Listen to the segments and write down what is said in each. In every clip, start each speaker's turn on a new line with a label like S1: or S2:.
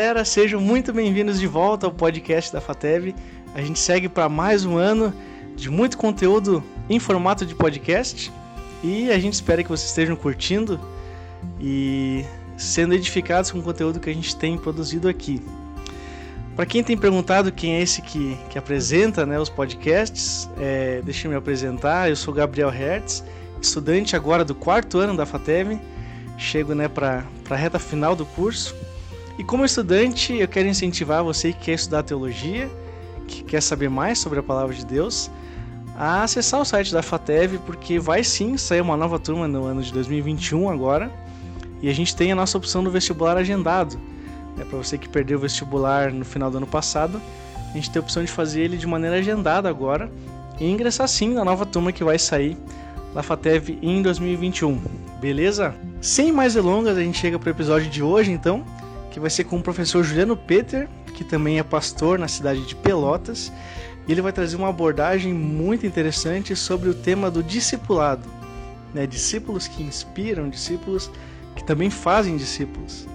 S1: galera, sejam muito bem-vindos de volta ao podcast da FATEV. A gente segue para mais um ano de muito conteúdo em formato de podcast e a gente espera que vocês estejam curtindo e sendo edificados com o conteúdo que a gente tem produzido aqui. Para quem tem perguntado quem é esse que, que apresenta né, os podcasts, é, deixa eu me apresentar. Eu sou Gabriel Hertz, estudante agora do quarto ano da FATEV. Chego né, para a reta final do curso e como estudante, eu quero incentivar você que quer estudar teologia, que quer saber mais sobre a palavra de Deus, a acessar o site da FATEV, porque vai sim sair uma nova turma no ano de 2021 agora. E a gente tem a nossa opção do vestibular agendado. É para você que perdeu o vestibular no final do ano passado, a gente tem a opção de fazer ele de maneira agendada agora e ingressar sim na nova turma que vai sair da FATEV em 2021. Beleza? Sem mais delongas, a gente chega para o episódio de hoje então que vai ser com o professor Juliano Peter, que também é pastor na cidade de Pelotas. E ele vai trazer uma abordagem muito interessante sobre o tema do discipulado. Né? Discípulos que inspiram, discípulos que também fazem discípulos.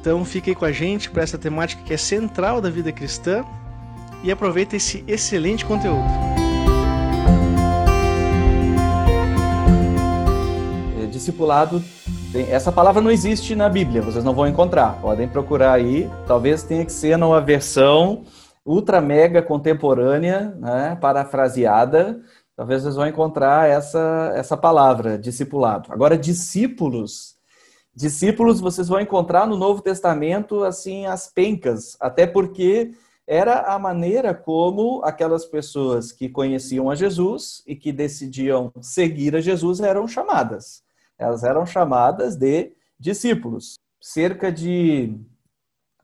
S1: Então fique aí com a gente para essa temática que é central da vida cristã e aproveita esse excelente conteúdo.
S2: É, discipulado essa palavra não existe na Bíblia, vocês não vão encontrar. Podem procurar aí. Talvez tenha que ser numa versão ultra mega contemporânea, né, parafraseada. Talvez vocês vão encontrar essa, essa palavra, discipulado. Agora, discípulos, discípulos vocês vão encontrar no Novo Testamento assim as pencas, até porque era a maneira como aquelas pessoas que conheciam a Jesus e que decidiam seguir a Jesus eram chamadas elas eram chamadas de discípulos. Cerca de,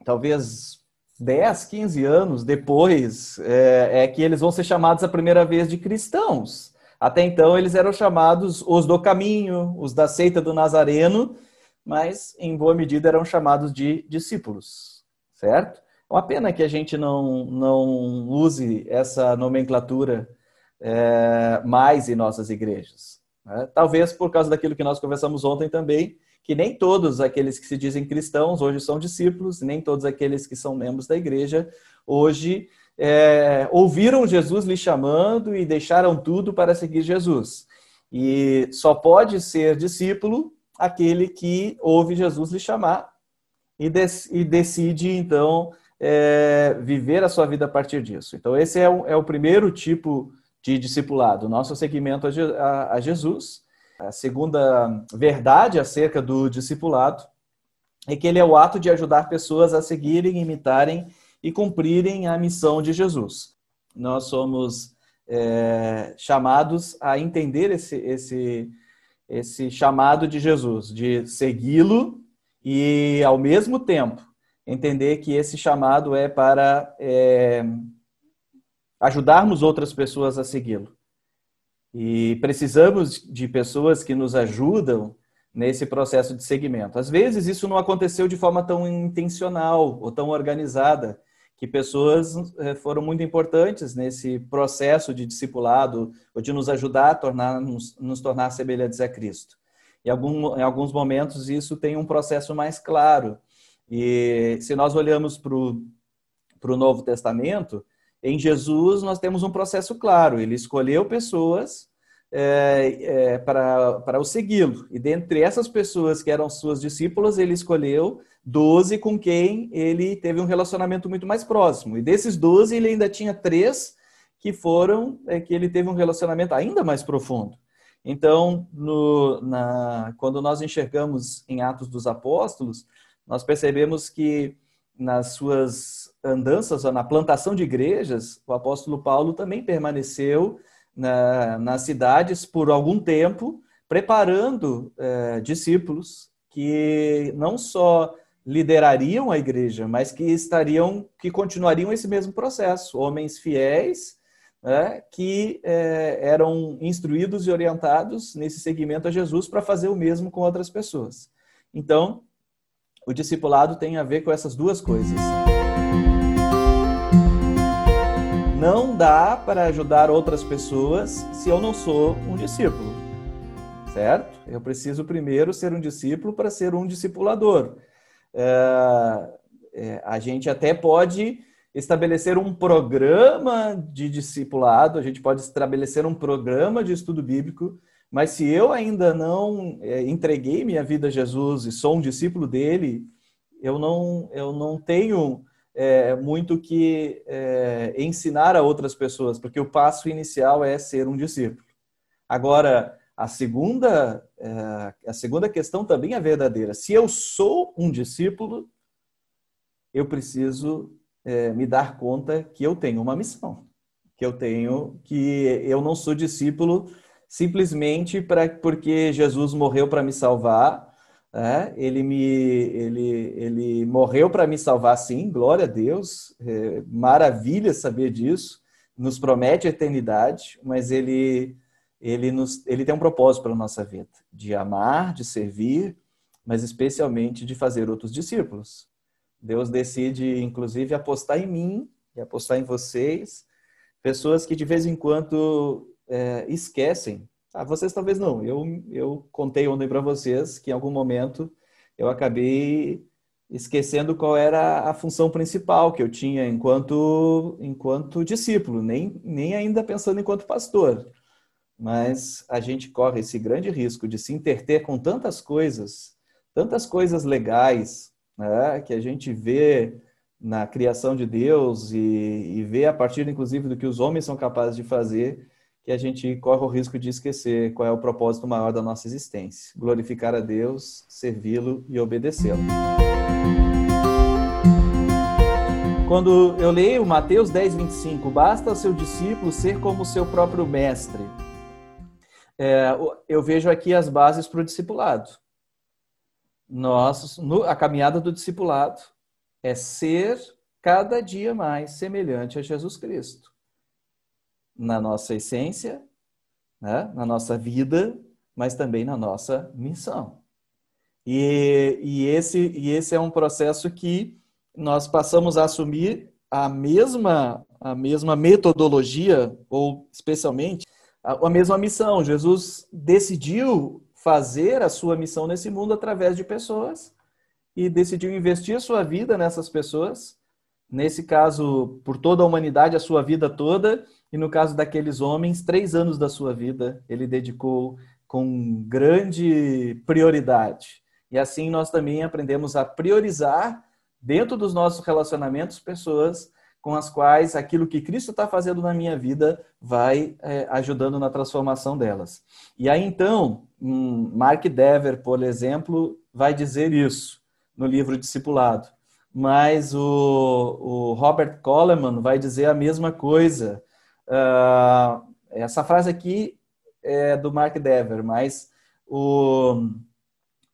S2: talvez, 10, 15 anos depois, é, é que eles vão ser chamados a primeira vez de cristãos. Até então, eles eram chamados os do caminho, os da seita do Nazareno, mas em boa medida eram chamados de discípulos, certo? É uma pena que a gente não, não use essa nomenclatura é, mais em nossas igrejas. Né? Talvez por causa daquilo que nós conversamos ontem também, que nem todos aqueles que se dizem cristãos hoje são discípulos, nem todos aqueles que são membros da igreja hoje é, ouviram Jesus lhe chamando e deixaram tudo para seguir Jesus. E só pode ser discípulo aquele que ouve Jesus lhe chamar e, e decide, então, é, viver a sua vida a partir disso. Então, esse é o, é o primeiro tipo de discipulado, nosso seguimento a, Jesus. A segunda verdade acerca do discipulado é que ele é o ato de ajudar pessoas a seguirem, imitarem e cumprirem a missão de Jesus. Nós somos é, chamados a entender esse, esse, esse chamado de Jesus, de segui-lo e, ao mesmo tempo, entender que esse chamado é para é, ajudarmos outras pessoas a segui-lo. E precisamos de pessoas que nos ajudam nesse processo de segmento. Às vezes isso não aconteceu de forma tão intencional ou tão organizada, que pessoas eh, foram muito importantes nesse processo de discipulado ou de nos ajudar a tornar, nos, nos tornar semelhantes a Cristo. Em, algum, em alguns momentos isso tem um processo mais claro. E se nós olhamos para o Novo Testamento, em Jesus, nós temos um processo claro. Ele escolheu pessoas é, é, para, para o segui-lo. E dentre essas pessoas que eram suas discípulas, ele escolheu doze com quem ele teve um relacionamento muito mais próximo. E desses doze, ele ainda tinha três que foram é, que ele teve um relacionamento ainda mais profundo. Então, no, na, quando nós enxergamos em Atos dos Apóstolos, nós percebemos que nas suas andanças, na plantação de igrejas, o apóstolo Paulo também permaneceu na, nas cidades por algum tempo, preparando é, discípulos que não só liderariam a igreja, mas que estariam, que continuariam esse mesmo processo, homens fiéis, né, que é, eram instruídos e orientados nesse segmento a Jesus para fazer o mesmo com outras pessoas. Então, o discipulado tem a ver com essas duas coisas. Não dá para ajudar outras pessoas se eu não sou um discípulo, certo? Eu preciso primeiro ser um discípulo para ser um discipulador. É, é, a gente até pode estabelecer um programa de discipulado, a gente pode estabelecer um programa de estudo bíblico, mas se eu ainda não é, entreguei minha vida a Jesus e sou um discípulo dele, eu não, eu não tenho é, muito que é, ensinar a outras pessoas, porque o passo inicial é ser um discípulo. Agora, a segunda, é, a segunda questão também é verdadeira. Se eu sou um discípulo, eu preciso é, me dar conta que eu tenho uma missão, que eu tenho, que eu não sou discípulo simplesmente para porque Jesus morreu para me salvar. É, ele me ele, ele morreu para me salvar sim glória a Deus. É, maravilha saber disso. Nos promete a eternidade mas ele ele nos ele tem um propósito para a nossa vida de amar de servir mas especialmente de fazer outros discípulos. Deus decide, inclusive, apostar em mim e apostar em vocês, pessoas que de vez em quando é, esquecem. Ah, vocês talvez não. Eu, eu contei ontem para vocês que em algum momento eu acabei esquecendo qual era a função principal que eu tinha enquanto, enquanto discípulo, nem, nem ainda pensando enquanto pastor. Mas a gente corre esse grande risco de se interter com tantas coisas, tantas coisas legais, né, que a gente vê na criação de Deus e, e vê a partir, inclusive, do que os homens são capazes de fazer, que a gente corre o risco de esquecer qual é o propósito maior da nossa existência: glorificar a Deus, servi-lo e obedecê-lo. Quando eu leio Mateus 10, 25, basta seu discípulo ser como seu próprio mestre. É, eu vejo aqui as bases para o discipulado nós, no, a caminhada do discipulado é ser cada dia mais semelhante a Jesus Cristo. Na nossa essência, né? na nossa vida, mas também na nossa missão. E, e, esse, e esse é um processo que nós passamos a assumir a mesma, a mesma metodologia, ou especialmente a, a mesma missão. Jesus decidiu fazer a sua missão nesse mundo através de pessoas e decidiu investir sua vida nessas pessoas. Nesse caso, por toda a humanidade, a sua vida toda. E no caso daqueles homens, três anos da sua vida ele dedicou com grande prioridade. E assim nós também aprendemos a priorizar dentro dos nossos relacionamentos pessoas com as quais aquilo que Cristo está fazendo na minha vida vai é, ajudando na transformação delas. E aí então, Mark Dever, por exemplo, vai dizer isso no livro Discipulado. Mas o, o Robert Coleman vai dizer a mesma coisa. Uh, essa frase aqui é do Mark Dever, mas o,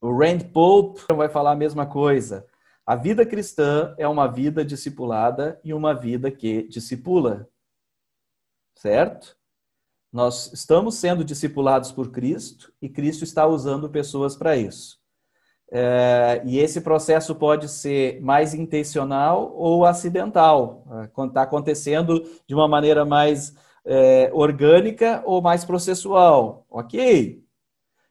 S2: o Rand Pope vai falar a mesma coisa. A vida cristã é uma vida discipulada e uma vida que discipula. Certo? Nós estamos sendo discipulados por Cristo e Cristo está usando pessoas para isso. É, e esse processo pode ser mais intencional ou acidental. Está acontecendo de uma maneira mais é, orgânica ou mais processual. Ok.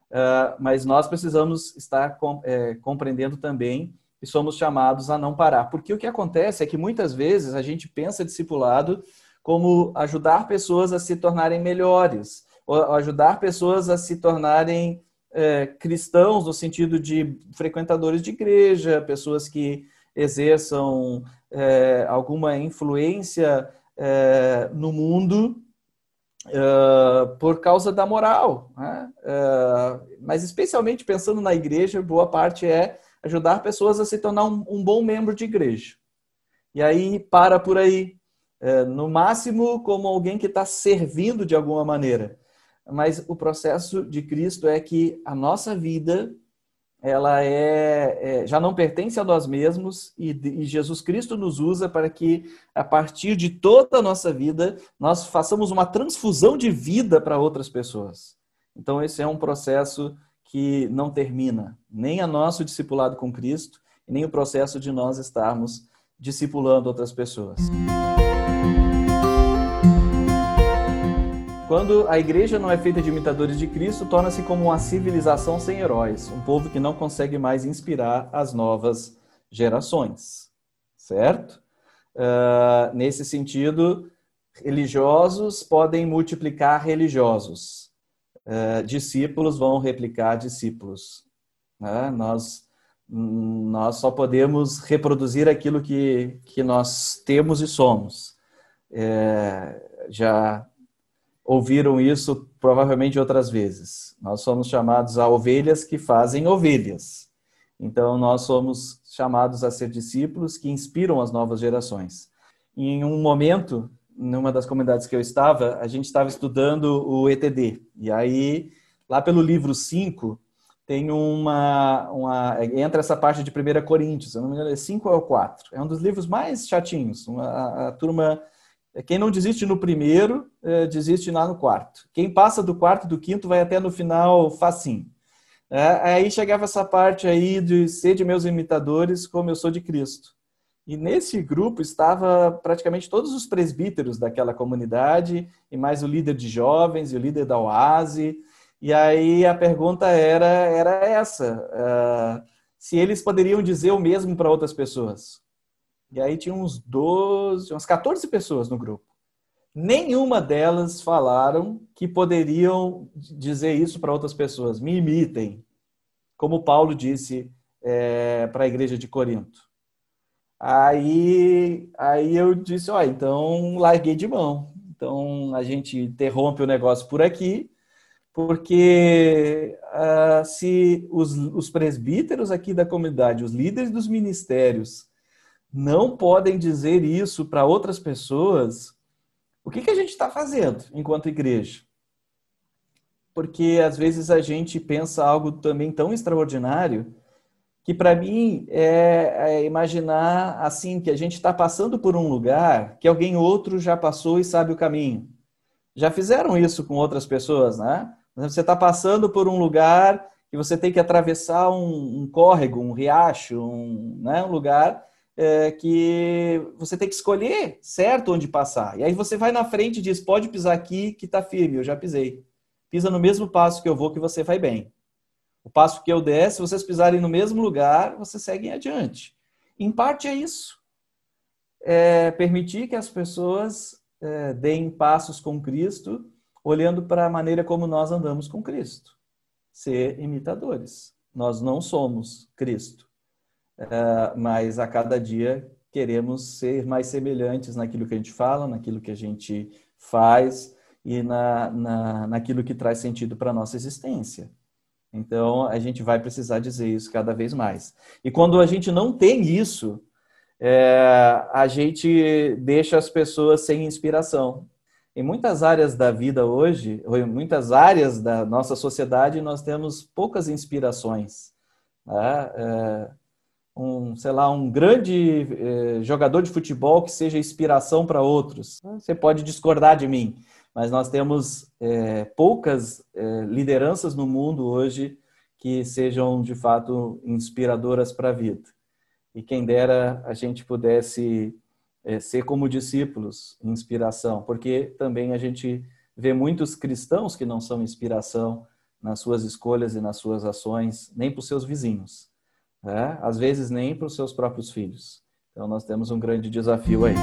S2: É, mas nós precisamos estar com, é, compreendendo também e somos chamados a não parar. Porque o que acontece é que muitas vezes a gente pensa discipulado como ajudar pessoas a se tornarem melhores, ou ajudar pessoas a se tornarem é, cristãos no sentido de frequentadores de igreja, pessoas que exerçam é, alguma influência é, no mundo é, por causa da moral. Né? É, mas especialmente pensando na igreja, boa parte é ajudar pessoas a se tornar um, um bom membro de igreja. E aí para por aí. É, no máximo, como alguém que está servindo de alguma maneira. Mas o processo de Cristo é que a nossa vida ela é, é, já não pertence a nós mesmos e, e, Jesus Cristo nos usa para que a partir de toda a nossa vida nós façamos uma transfusão de vida para outras pessoas. Então esse é um processo que não termina, nem a nosso discipulado com Cristo, nem o processo de nós estarmos discipulando outras pessoas. Quando a igreja não é feita de imitadores de Cristo, torna-se como uma civilização sem heróis, um povo que não consegue mais inspirar as novas gerações. certo? Uh, nesse sentido, religiosos podem multiplicar religiosos, uh, discípulos vão replicar discípulos. Né? Nós, nós só podemos reproduzir aquilo que, que nós temos e somos. É, já ouviram isso provavelmente outras vezes. Nós somos chamados a ovelhas que fazem ovelhas. Então, nós somos chamados a ser discípulos que inspiram as novas gerações. Em um momento, numa das comunidades que eu estava, a gente estava estudando o ETD. E aí, lá pelo livro 5, tem uma, uma. Entra essa parte de 1 Coríntios, eu não me engano, é 5 ou 4. É um dos livros mais chatinhos. Uma, a, a turma. Quem não desiste no primeiro, é, desiste lá no quarto. Quem passa do quarto do quinto vai até no final facinho. É, aí chegava essa parte aí de ser de meus imitadores como eu sou de Cristo. E nesse grupo estava praticamente todos os presbíteros daquela comunidade, e mais o líder de jovens e o líder da Oase. E aí a pergunta era, era essa: uh, se eles poderiam dizer o mesmo para outras pessoas. E aí tinha uns 12, umas 14 pessoas no grupo. Nenhuma delas falaram que poderiam dizer isso para outras pessoas. Me imitem, como Paulo disse é, para a igreja de Corinto. Aí, aí eu disse, ó, então larguei de mão. Então a gente interrompe o negócio por aqui, porque uh, se os, os presbíteros aqui da comunidade, os líderes dos ministérios, não podem dizer isso para outras pessoas, o que, que a gente está fazendo enquanto igreja? Porque às vezes a gente pensa algo também tão extraordinário que para mim é, é, imaginar assim que a gente está passando por um lugar que alguém outro já passou e sabe o caminho. Já fizeram isso com outras pessoas, né? Você está passando por um lugar e você tem que atravessar um, um córrego, um riacho, um, né, um lugar é, que você tem que escolher certo onde passar. E aí você vai na frente e diz: pode pisar aqui que está firme, eu já pisei. Pisa no mesmo passo que eu vou que você vai bem. O passo que eu der, se vocês pisarem no mesmo lugar, vocês seguem adiante. Em parte é isso. É permitir que as pessoas é, deem passos com Cristo, olhando para a maneira como nós andamos com Cristo. Ser imitadores. Nós não somos Cristo. É, mas a cada dia queremos ser mais semelhantes naquilo que a gente fala, naquilo que a gente faz e na, na, naquilo que traz sentido para a nossa existência. Então, a gente vai precisar dizer isso cada vez mais. E quando a gente não tem isso, é, a gente deixa as pessoas sem inspiração. Em muitas áreas da vida hoje, ou em muitas áreas da nossa sociedade, nós temos poucas inspirações. Né? É, um, sei lá, um grande eh, jogador de futebol que seja inspiração para outros. Você pode discordar de mim, mas nós temos eh, poucas eh, lideranças no mundo hoje que sejam de fato inspiradoras para a vida. E quem dera a gente pudesse ser como discípulos, inspiração, porque também a gente vê muitos cristãos que não são inspiração nas suas escolhas e nas suas ações, nem para os seus vizinhos né? às vezes nem para os seus próprios filhos. Então nós temos um grande desafio aí.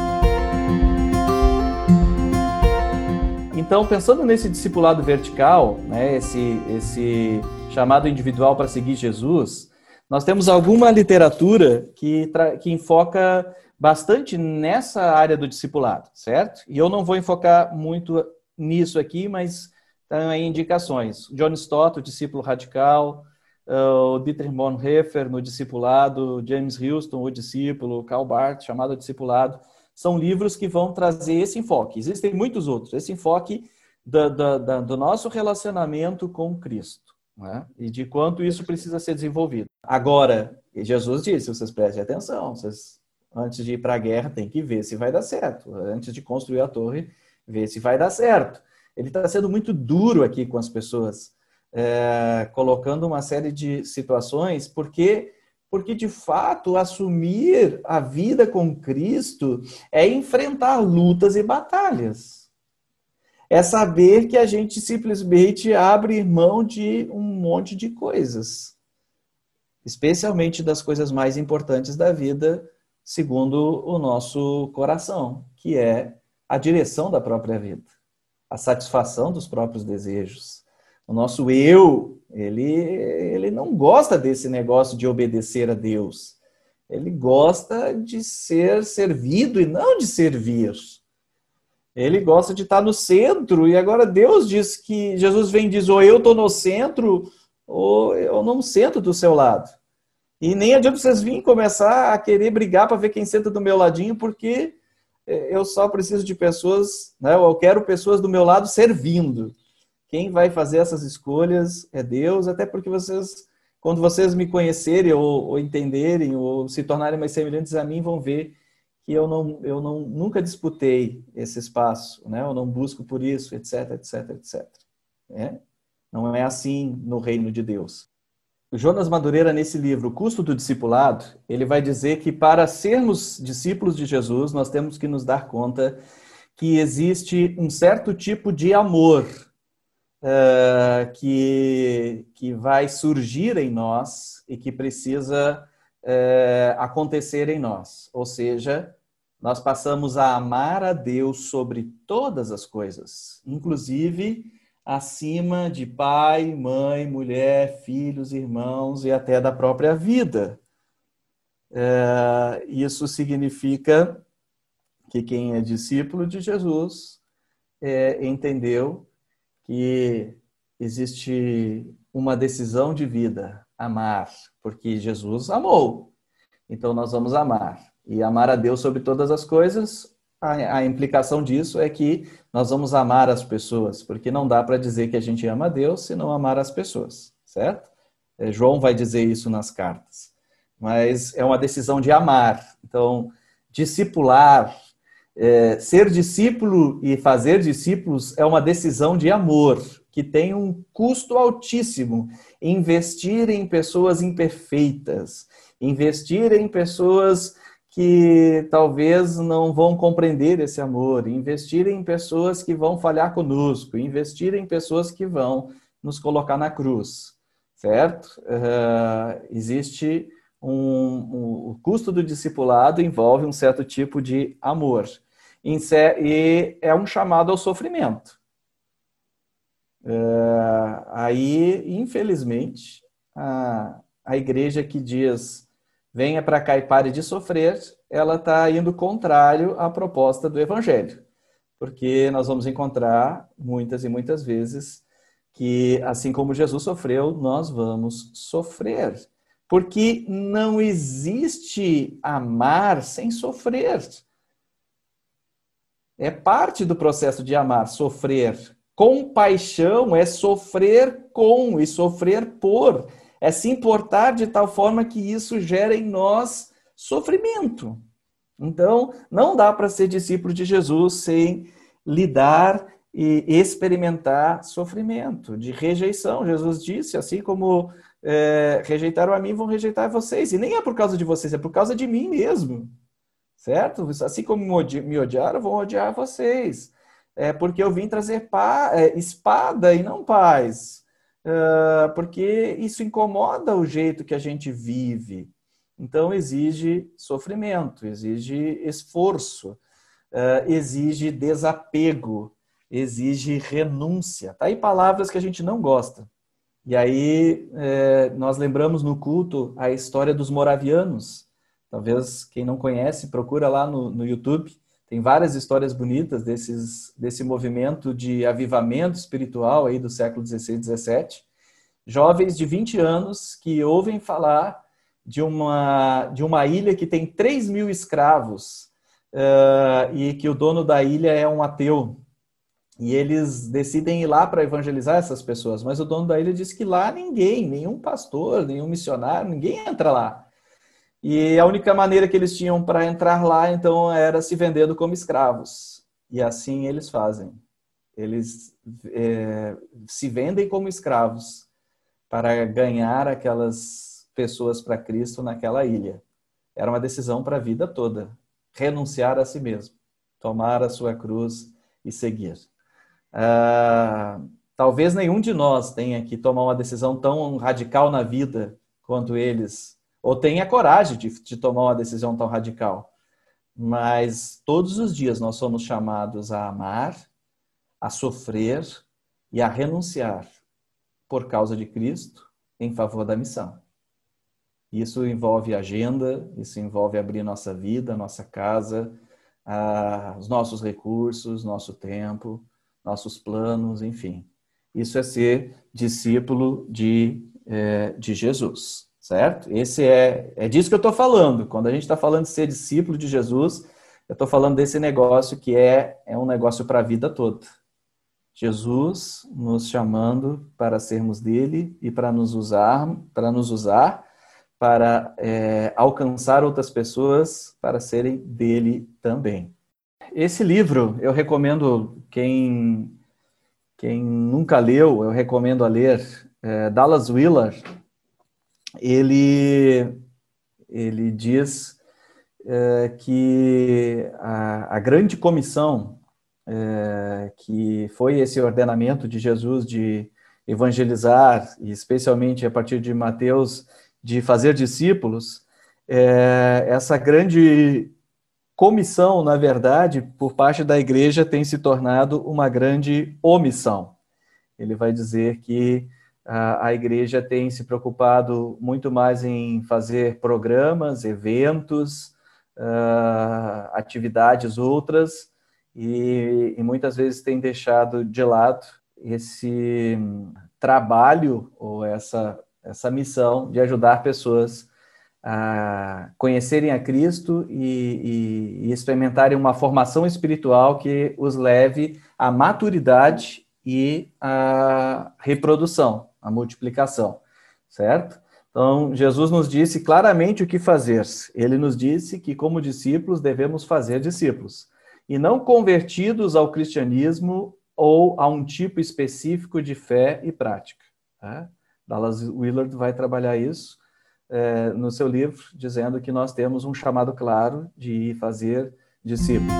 S2: Então, pensando nesse discipulado vertical, né, esse, esse chamado individual para seguir Jesus, nós temos alguma literatura que, que enfoca bastante nessa área do discipulado, certo? E eu não vou enfocar muito nisso aqui, mas tem indicações. John Stott, o discípulo radical, o Dietrich Bonhoeffer no Discipulado, James Houston, o Discípulo, Karl Barth, chamado Discipulado, são livros que vão trazer esse enfoque. Existem muitos outros, esse enfoque do, do, do nosso relacionamento com Cristo né? e de quanto isso precisa ser desenvolvido. Agora, Jesus disse, vocês prestem atenção, vocês, antes de ir para a guerra, tem que ver se vai dar certo. Antes de construir a torre, ver se vai dar certo. Ele está sendo muito duro aqui com as pessoas é, colocando uma série de situações, porque porque de fato assumir a vida com Cristo é enfrentar lutas e batalhas. É saber que a gente simplesmente abre mão de um monte de coisas, especialmente das coisas mais importantes da vida, segundo o nosso coração, que é a direção da própria vida, a satisfação dos próprios desejos. O nosso eu, ele, ele não gosta desse negócio de obedecer a Deus. Ele gosta de ser servido e não de servir. Ele gosta de estar no centro. E agora Deus diz que Jesus vem e diz: ou eu estou no centro, ou eu não sento do seu lado. E nem adianta vocês virem começar a querer brigar para ver quem senta do meu ladinho, porque é, eu só preciso de pessoas, né? eu quero pessoas do meu lado servindo. Quem vai fazer essas escolhas é Deus, até porque vocês, quando vocês me conhecerem ou, ou entenderem ou se tornarem mais semelhantes a mim, vão ver que eu não, eu não nunca disputei esse espaço, né? Eu não busco por isso, etc, etc, etc. É? Não é assim no reino de Deus. O Jonas Madureira, nesse livro, O Custo do Discipulado, ele vai dizer que para sermos discípulos de Jesus, nós temos que nos dar conta que existe um certo tipo de amor uh, que, que vai surgir em nós e que precisa uh, acontecer em nós. Ou seja, nós passamos a amar a Deus sobre todas as coisas, inclusive acima de pai, mãe, mulher, filhos, irmãos e até da própria vida. É, isso significa que quem é discípulo de Jesus é, entendeu que existe uma decisão de vida, amar, porque Jesus amou. Então nós vamos amar. E amar a Deus sobre todas as coisas a, a, implicação disso é que nós vamos amar as pessoas, porque não dá para dizer que a gente ama a Deus se não amar as pessoas, certo? É, João vai dizer isso nas cartas. Mas é uma decisão de amar. Então, discipular, é, ser discípulo e fazer discípulos é uma decisão de amor, que tem um custo altíssimo. Investir em pessoas imperfeitas, investir em pessoas que talvez não vão compreender esse amor, investir em pessoas que vão falhar conosco, investir em pessoas que vão nos colocar na cruz, certo? Uh, existe um, um, o custo do discipulado envolve um certo tipo de amor e é um chamado ao sofrimento. Uh, aí, infelizmente, a, a igreja que diz venha para cá e pare de sofrer, ela está indo contrário à proposta do Evangelho. Porque nós vamos encontrar muitas e muitas vezes que, assim como Jesus sofreu, nós vamos sofrer. Porque não existe amar sem sofrer. É parte do processo de amar, sofrer. Compaixão é sofrer com e sofrer por é se importar de tal forma que isso gera em nós sofrimento. Então, não dá para ser discípulo de Jesus sem lidar e experimentar sofrimento, de rejeição. Jesus disse, assim como é, rejeitaram a mim, vão rejeitar vocês. E nem é por causa de vocês, é por causa de mim mesmo. Certo? Assim como me odiaram, vão odiar vocês. É porque eu vim trazer é, espada e não paz. Ah, porque isso incomoda o jeito que a gente vive. Então, exige sofrimento, exige esforço, uh, exige desapego, exige renúncia. Tá aí palavras que a gente não gosta. E aí, eh, nós lembramos no culto a história dos moravianos. Talvez quem não conhece, procura lá no, no YouTube. Tem várias histórias bonitas desses, desse movimento de avivamento espiritual aí do século XVI e XVII. Jovens de 20 anos que ouvem falar de uma, de uma ilha que tem 3 mil escravos uh, e que o dono da ilha é um ateu. E eles decidem ir lá para evangelizar essas pessoas, mas o dono da ilha diz que lá ninguém, nenhum pastor, nenhum missionário, ninguém entra lá. E a única maneira que eles tinham para entrar lá, então, era se vendendo como escravos. E assim eles fazem. Eles é, se vendem como escravos para ganhar aquelas pessoas para Cristo naquela ilha. Era uma decisão para a vida toda. Renunciar a si mesmo, tomar a sua cruz e seguir. Ah, talvez nenhum de nós tenha que tomar uma decisão tão radical na vida quanto eles ou tenha coragem de, de tomar uma decisão tão radical. Mas todos os dias nós somos chamados a amar, a sofrer e a renunciar por causa de Cristo em favor da missão. Isso envolve agenda, isso envolve abrir nossa vida, nossa casa, ah, os nossos recursos, nosso tempo, nossos planos, enfim. Isso é ser discípulo de, é, de Jesus, certo? Esse é, é disso que eu estou falando. Quando a gente está falando de ser discípulo de Jesus, eu estou falando desse negócio que é, é um negócio para a vida toda. Jesus nos chamando para sermos dele e para nos usar, para nos usar para é, alcançar outras pessoas para serem dele também. Esse livro eu recomendo quem quem nunca leu, eu recomendo a ler. É, Dallas Willard, ele ele diz é, que a, a, grande comissão é, que foi esse ordenamento de Jesus de evangelizar, e especialmente a partir de Mateus de fazer discípulos, é, essa grande comissão, na verdade, por parte da igreja tem se tornado uma grande omissão. Ele vai dizer que a, igreja tem se preocupado muito mais em fazer programas, eventos, uh, atividades outras, e, e muitas vezes tem deixado de lado esse trabalho ou essa essa missão de ajudar pessoas a conhecerem a Cristo e, e, e, experimentarem uma formação espiritual que os leve à maturidade e à reprodução, à multiplicação, certo? Então, Jesus nos disse claramente o que fazer. Ele nos disse que, como discípulos, devemos fazer discípulos, e não convertidos ao cristianismo ou a um tipo específico de fé e prática. Tá? Dallas Willard vai trabalhar isso é, no seu livro, dizendo que nós temos um chamado claro de fazer discípulos.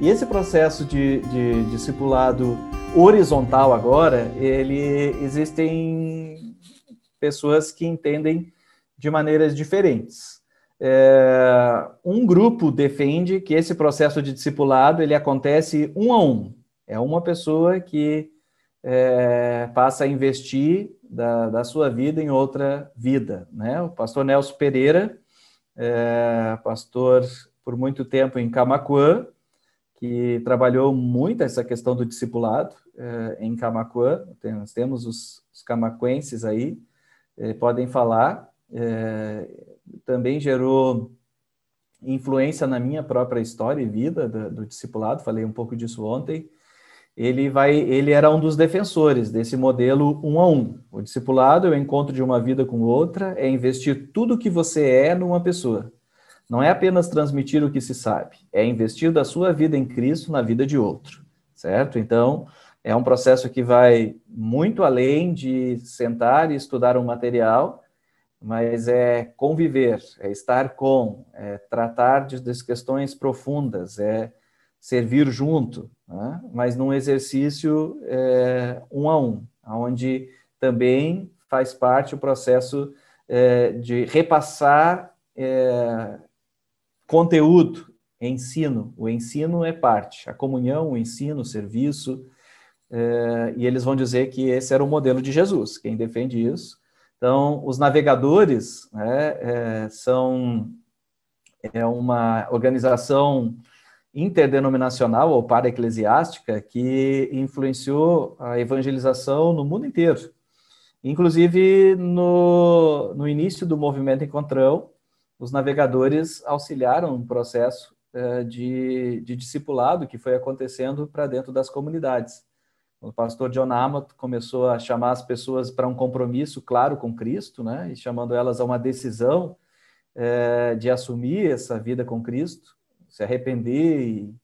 S2: E esse processo de, de discipulado horizontal agora, ele existem pessoas que entendem de maneiras diferentes. É, um grupo defende que esse processo de discipulado ele acontece um a um. É uma pessoa que é, passa a investir da, da, sua vida em outra vida. Né? O pastor Nelson Pereira, é, pastor por muito tempo em Camacuã, que trabalhou muito essa questão do discipulado é, em Camacuã. Nós temos os, os camacuenses aí, é, podem falar. É, também gerou influência na minha própria história e vida do, do discipulado, falei um pouco disso ontem ele vai, ele era um dos defensores desse modelo um a um. O discipulado é o encontro de uma vida com outra, é investir tudo que você é numa pessoa. Não é apenas transmitir o que se sabe, é investir da sua vida em Cristo na vida de outro, certo? Então, é um processo que vai muito além de sentar e estudar um material, mas é conviver, é estar com, é tratar de, das questões profundas, é servir junto, né? mas num exercício é, um a um, onde também faz parte o processo é, de repassar é, conteúdo, ensino. O ensino é parte, a comunhão, o ensino, o serviço, é, e eles vão dizer que esse era o modelo de Jesus, quem defende isso. Então, os navegadores né, é, são é uma organização interdenominacional ou para-eclesiástica que influenciou a evangelização no mundo inteiro. Inclusive, no, no início do movimento Encontrão, os navegadores auxiliaram um processo eh, de, de discipulado que foi acontecendo para dentro das comunidades. O pastor John Amott começou a chamar as pessoas para um compromisso claro com Cristo, né, e chamando elas a uma decisão eh, de assumir essa vida com Cristo se arrepender e,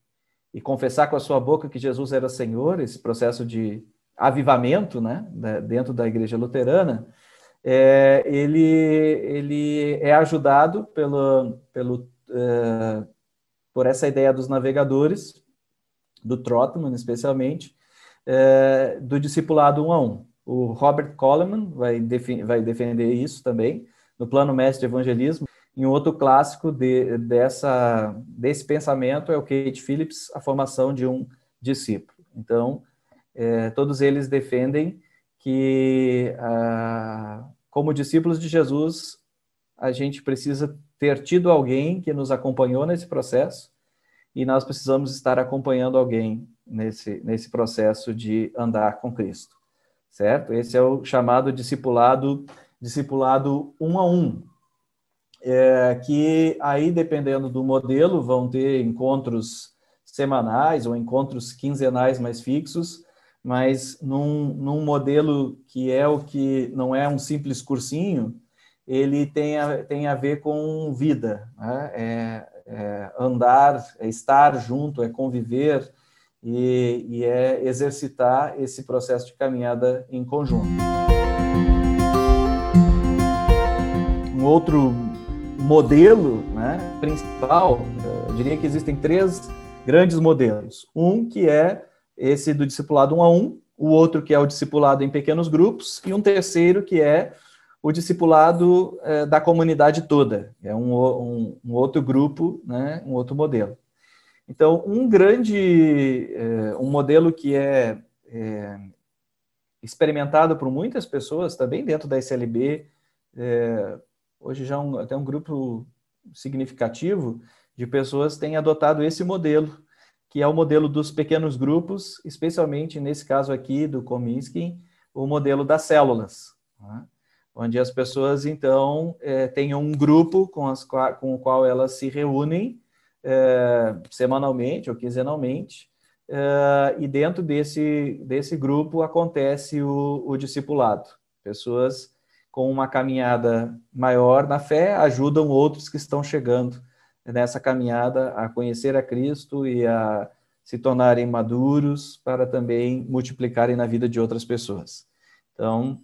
S2: e confessar com a sua boca que Jesus era Senhor, esse processo de avivamento, né, dentro da igreja luterana, é, ele, ele é ajudado pelo, pelo, é, por essa ideia dos navegadores, do Trotman especialmente, é, do discipulado um a um. O Robert Coleman vai, vai defender isso também, no Plano Mestre de Evangelismo. E um outro clássico de, dessa, desse pensamento é o Kate Phillips, A Formação de um Discípulo. Então, é, todos eles defendem que, ah, como discípulos de Jesus, a gente precisa ter tido alguém que nos acompanhou nesse processo e nós precisamos estar acompanhando alguém nesse, nesse processo de andar com Cristo, certo? Esse é o chamado discipulado, discipulado um a um, é, que aí, dependendo do modelo, vão ter encontros semanais ou encontros quinzenais mais fixos, mas num, num modelo que é o que não é um simples cursinho, ele tem a, tem a ver com vida, né? é, é andar, é estar junto, é conviver e, e é exercitar esse processo de caminhada em conjunto. Um outro modelo né, principal, eu diria que existem três grandes modelos. Um que é esse do discipulado um a um, o outro que é o discipulado em pequenos grupos, e um terceiro que é o discipulado é, da comunidade toda, é um, um, um, outro grupo, né, um outro modelo. Então, um grande, é, um modelo que é, é, experimentado por muitas pessoas, também dentro da SLB, é, hoje já um, até um grupo significativo de pessoas tem adotado esse modelo, que é o modelo dos pequenos grupos, especialmente nesse caso aqui do Comiskey, o modelo das células. Né? Onde as pessoas, então, é, têm um grupo com, as, com o qual elas se reúnem é, semanalmente ou quinzenalmente, é, e dentro desse, desse grupo acontece o, o discipulado. Pessoas com uma caminhada maior na fé ajudam outros que estão chegando nessa caminhada a conhecer a Cristo e a se tornarem maduros para também multiplicarem na vida de outras pessoas. Então,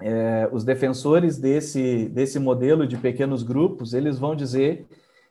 S2: é, os defensores desse, desse modelo de pequenos grupos, eles vão dizer,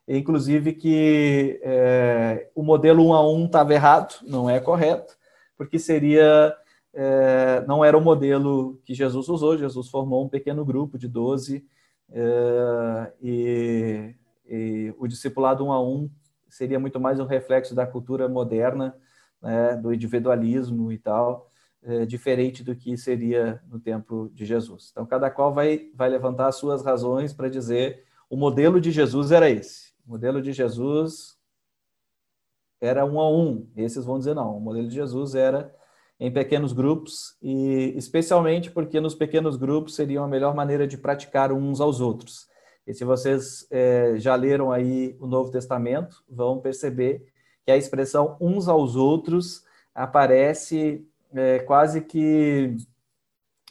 S2: inclusive, que é, o modelo um a um estava errado, não é correto, porque seria é, não era o modelo que Jesus usou, Jesus formou um pequeno grupo de 12, é, e, e, o discipulado um a um seria muito mais um reflexo da cultura moderna, né, do individualismo e tal, é, diferente do que seria no tempo de Jesus. Então, cada qual vai, vai levantar as suas razões para dizer o modelo de Jesus era esse. O modelo de Jesus era um a um. Esses vão dizer não. O modelo de Jesus era em pequenos grupos e especialmente porque nos pequenos grupos seria a melhor maneira de praticar uns aos outros. E se vocês é, já leram aí o Novo Testamento, vão perceber que a expressão uns aos outros aparece é, quase que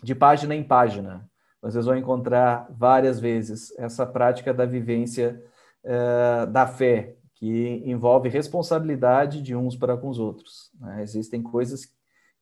S2: de página em página. Vocês vão encontrar várias vezes essa prática da vivência é, da fé, que envolve responsabilidade de uns para com os outros. Né? Existem coisas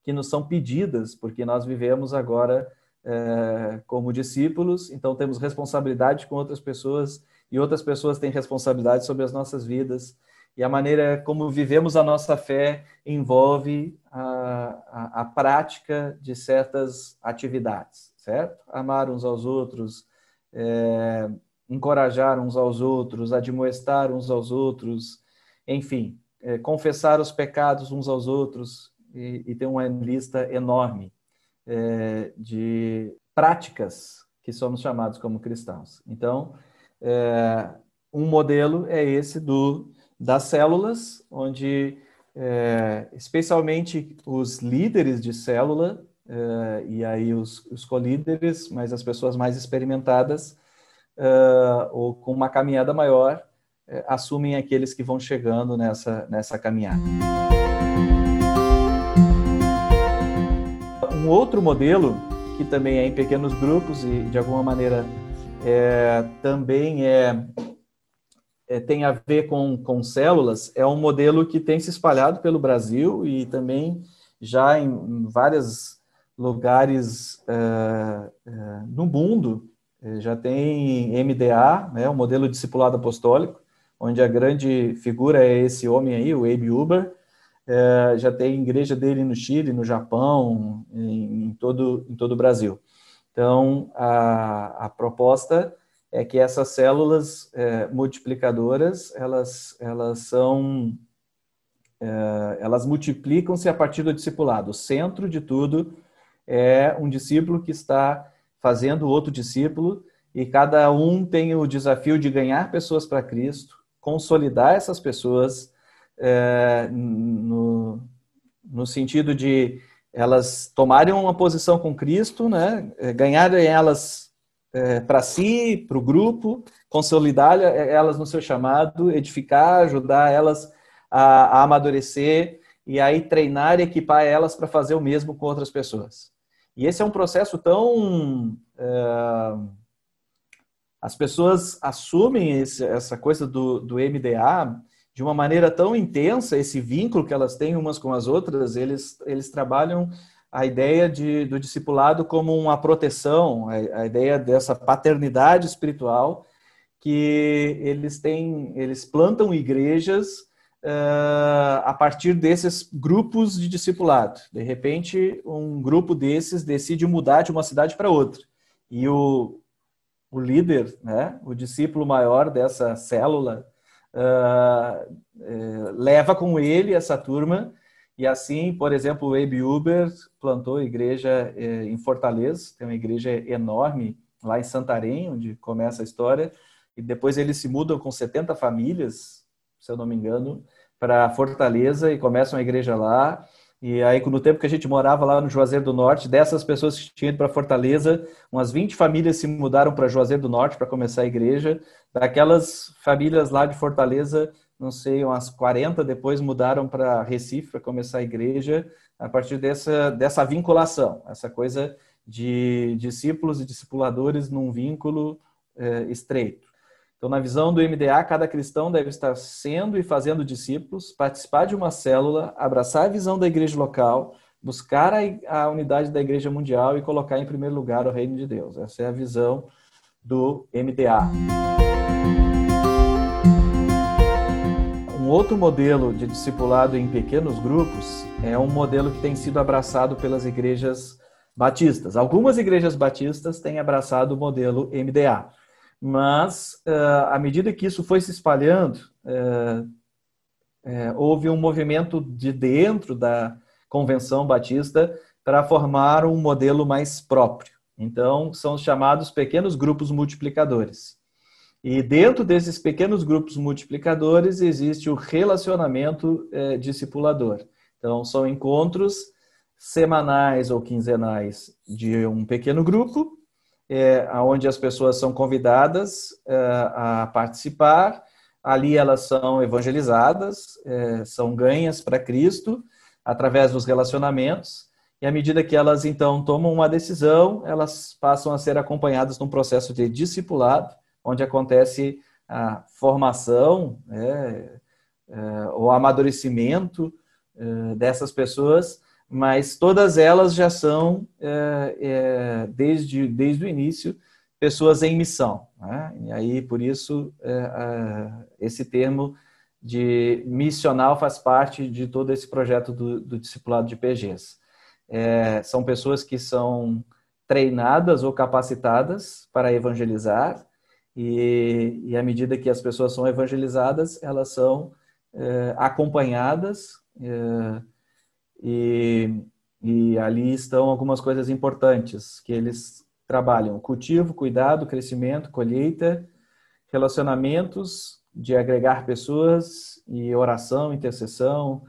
S2: que nos são pedidas, porque nós vivemos agora é, como discípulos, então temos responsabilidade com outras pessoas e outras pessoas têm responsabilidade sobre as nossas vidas e a maneira como vivemos a nossa fé envolve a, a, a, prática de certas atividades, certo? Amar uns aos outros, é, encorajar uns aos outros, admoestar uns aos outros, enfim, é, confessar os pecados uns aos outros e, e ter uma lista enorme é, de práticas que somos chamados como cristãos. Então, é, um modelo é esse do das células, onde é, especialmente os líderes de célula, é, e aí os, os colíderes, mas as pessoas mais experimentadas, é, ou com uma caminhada maior, é, assumem aqueles que vão chegando nessa, nessa caminhada. Um outro modelo, que também é em pequenos grupos e de alguma maneira é, também é é, tem a ver com, com células é um modelo que tem se espalhado pelo Brasil e também já em, em vários lugares é, é, no mundo. É, já tem MDA, né, o modelo discipulado apostólico, onde a grande figura é esse homem aí, o Abe Uber, é, já tem igreja dele no Chile, no Japão, em, em todo, em todo o Brasil. Então, a, a proposta é que essas células é, multiplicadoras, elas, elas são, é, elas multiplicam-se a partir do discipulado. O centro de tudo é um discípulo que está fazendo outro discípulo e cada um tem o desafio de ganhar pessoas para Cristo, consolidar essas pessoas é, no, no sentido de elas tomarem uma posição com Cristo, né, é, ganharem elas é, para si, para o grupo, consolidar elas no seu chamado, edificar, ajudar elas a, a amadurecer e aí treinar e equipar elas para fazer o mesmo com outras pessoas. E esse é um processo tão. É, as pessoas assumem esse, essa coisa do, do MDA de uma maneira tão intensa, esse vínculo que elas têm umas com as outras, eles, eles trabalham a ideia de, do discipulado como uma proteção, a, a ideia dessa paternidade espiritual que eles têm, eles plantam igrejas uh, a partir desses grupos de discipulado. De repente, um grupo desses decide mudar de uma cidade para outra. E o, o líder, né, o discípulo maior dessa célula, uh, leva com ele essa turma. E assim, por exemplo, o Abe Uber plantou igreja eh, em Fortaleza, tem uma igreja enorme lá em Santarém, onde começa a história, e depois eles se mudam com 70 famílias, se eu não me engano, para Fortaleza e começam a igreja lá. E aí, no tempo que a gente morava lá no Juazeiro do Norte, dessas pessoas que tinham ido para Fortaleza, umas 20 famílias se mudaram para Juazeiro do Norte para começar a igreja. Daquelas famílias lá de Fortaleza, não sei, umas 40 depois mudaram para Recife para começar a igreja, a partir dessa, dessa vinculação, essa coisa de discípulos e discipuladores num vínculo é, estreito. Então, na visão do MDA, cada cristão deve estar sendo e fazendo discípulos, participar de uma célula, abraçar a visão da igreja local, buscar a, a unidade da igreja mundial e colocar em primeiro lugar o reino de Deus. Essa é a visão do MDA. Um outro modelo de discipulado em pequenos grupos é um modelo que tem sido abraçado pelas igrejas batistas. Algumas igrejas batistas têm abraçado o modelo MDA. Mas, uh, à medida que isso foi se espalhando, uh, uh, houve um movimento de dentro da Convenção Batista para formar um modelo mais próprio. Então, são chamados pequenos grupos multiplicadores. E dentro desses pequenos grupos multiplicadores existe o relacionamento discipulador. Então, são encontros semanais ou quinzenais de um pequeno grupo é, onde as pessoas são convidadas é, a participar. Ali elas são evangelizadas, é, são ganhas para Cristo através dos relacionamentos. E à medida que elas então tomam uma decisão, elas passam a ser acompanhadas num processo de discipulado, onde acontece a formação, é, é, o amadurecimento é, dessas pessoas mas todas elas já são, é, desde, desde o início, pessoas em missão. Né? E aí, por isso, esse termo de missional faz parte de todo esse projeto do, do discipulado de PGs. É, são pessoas que são treinadas ou capacitadas para evangelizar, e, e à medida que as pessoas são evangelizadas, elas são é, acompanhadas e, e ali estão algumas coisas importantes que eles trabalham: cultivo, cuidado, crescimento, colheita, relacionamentos de agregar pessoas e oração, intercessão,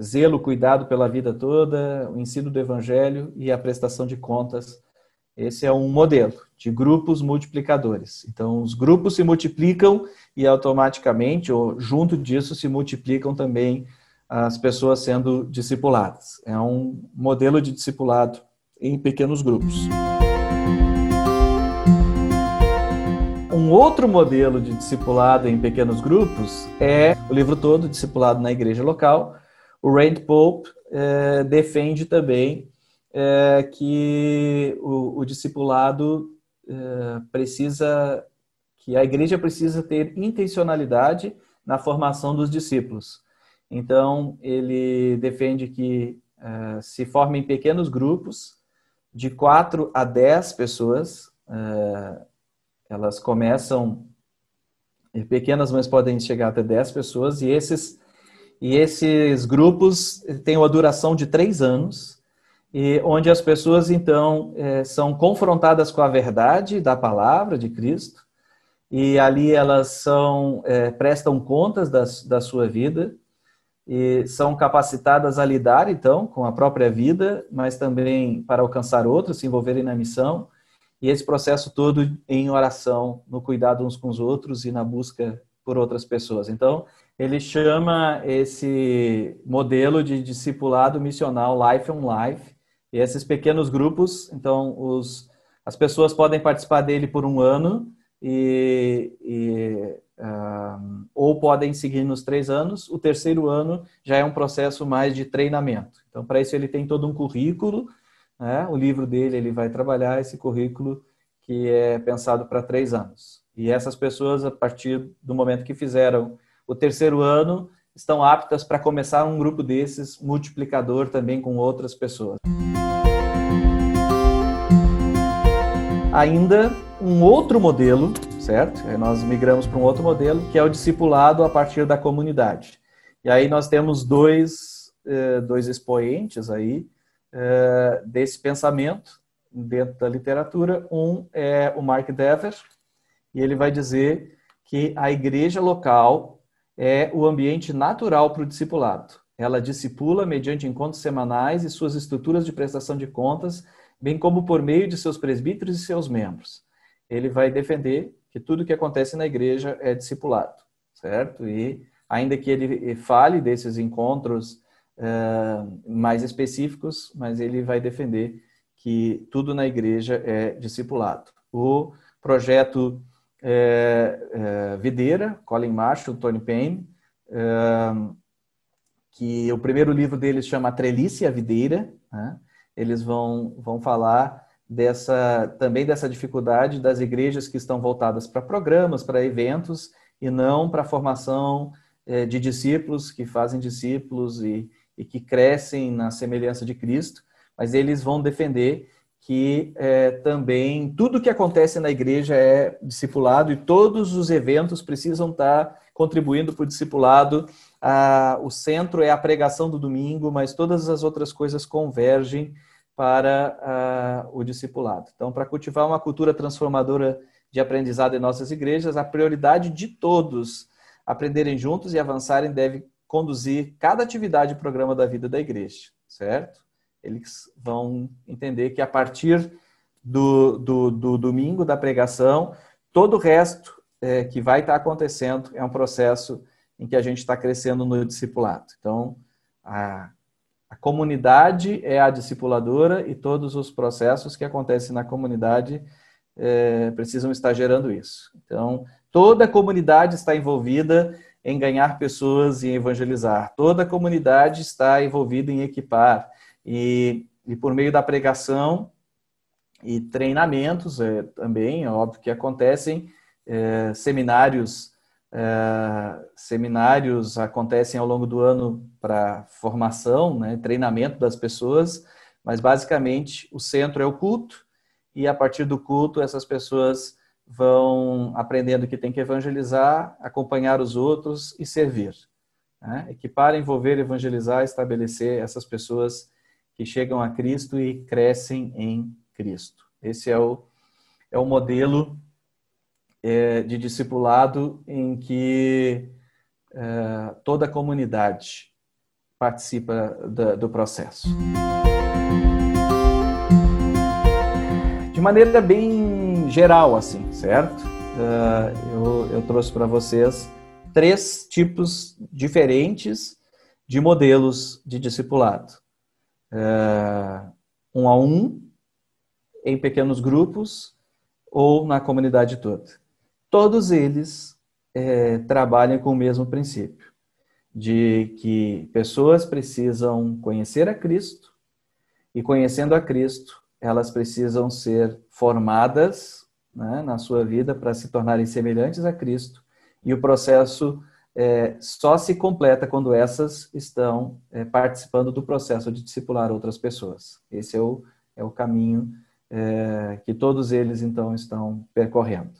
S2: zelo, cuidado pela vida toda, o ensino do evangelho e a prestação de contas. Esse é um modelo de grupos multiplicadores. Então, os grupos se multiplicam e automaticamente, ou junto disso, se multiplicam também as pessoas sendo discipuladas. É um modelo de discipulado em pequenos grupos. Um outro modelo de discipulado em pequenos grupos é o livro todo, Discipulado na Igreja Local. O Rand Pope é, defende também é, que o, o discipulado é, precisa, que a igreja precisa ter intencionalidade na formação dos discípulos. Então, ele defende que uh, se formem pequenos grupos de 4 a 10 pessoas. Uh, elas começam pequenas, mas podem chegar até 10 pessoas, e esses, e esses grupos têm uma duração de três anos, e onde as pessoas, então, é, são confrontadas com a verdade da palavra de Cristo, e ali elas são, é, prestam contas da, da sua vida, e são capacitadas a lidar, então, com a própria vida, mas também para alcançar outros, se envolverem na missão, e esse processo todo em oração, no cuidado uns com os outros e na busca por outras pessoas. Então, ele chama esse modelo de discipulado missional Life on Life, e esses pequenos grupos, então, os, as pessoas podem participar dele por um ano, e, e uh, ou podem seguir nos três anos. O terceiro ano já é um processo mais de treinamento. Então, para isso, ele tem todo um currículo né? O livro dele ele vai trabalhar esse currículo que é pensado para três anos. E essas pessoas, a partir do momento que fizeram o terceiro ano, estão aptas para começar um grupo desses multiplicador também com outras pessoas. Ainda um outro modelo, certo? Aí nós migramos para um outro modelo, que é o discipulado a partir da comunidade. E aí nós temos dois, eh, dois expoentes aí, é, desse pensamento dentro da literatura. Um é o Mark Dever, e ele vai dizer que a igreja local é o ambiente natural para o discipulado. Ela discipula mediante encontros semanais e suas estruturas de prestação de contas, bem como por meio de seus presbíteros e seus membros. Ele vai defender que tudo que acontece na igreja é discipulado, certo? E ainda que ele fale desses encontros mais específicos, mas ele vai defender que tudo na igreja é discipulado. O projeto é, é, Videira, Colin Marshall, Tony Payne, que o primeiro livro deles chama Trelice e a Videira, né? Eles vão, vão falar dessa também dessa dificuldade das igrejas que estão voltadas para programas, para eventos, e não para a formação é, de discípulos que fazem discípulos e, e que crescem na semelhança de Cristo, mas eles vão defender que é, também tudo que acontece na igreja é discipulado e todos os eventos precisam estar contribuindo para o discipulado. Ah, o centro é a pregação do domingo, mas todas as outras coisas convergem para ah, o discipulado. Então, para cultivar uma cultura transformadora de aprendizado em nossas igrejas, a prioridade de todos aprenderem juntos e avançarem deve conduzir cada atividade e programa da vida da igreja, certo? Eles vão entender que a partir do, do, do domingo da pregação, todo o resto é, que vai estar acontecendo é um processo em que a gente está crescendo no discipulado. Então, a, a comunidade é a discipuladora e todos os processos que acontecem na comunidade é, precisam estar gerando isso. Então, toda a comunidade está envolvida em ganhar pessoas e evangelizar. Toda a comunidade está envolvida em equipar. E, e por meio da pregação e treinamentos é, também, é óbvio que acontecem, é, seminários, é, seminários acontecem ao longo do ano para formação, né, treinamento das pessoas, mas basicamente o centro é o culto, e a partir do culto essas pessoas vão aprendendo que tem que evangelizar, acompanhar os outros e servir. Né? Equipar, envolver, evangelizar, estabelecer essas pessoas que chegam a Cristo e crescem em Cristo. Esse é o, é o modelo é, de discipulado em que é, toda a comunidade participa da, do processo. De maneira bem geral, assim, certo? Uh, eu, eu trouxe para vocês três tipos diferentes de modelos de discipulado. Uh, um a um, em pequenos grupos ou na comunidade toda. Todos eles é, trabalham com o mesmo princípio, de que pessoas precisam conhecer a Cristo e, conhecendo a Cristo, elas precisam ser formadas né, na sua vida para se tornarem semelhantes a Cristo. E o processo é, só se completa quando essas estão é, participando do processo de discipular outras pessoas. Esse é o, é o caminho é, que todos eles então estão percorrendo.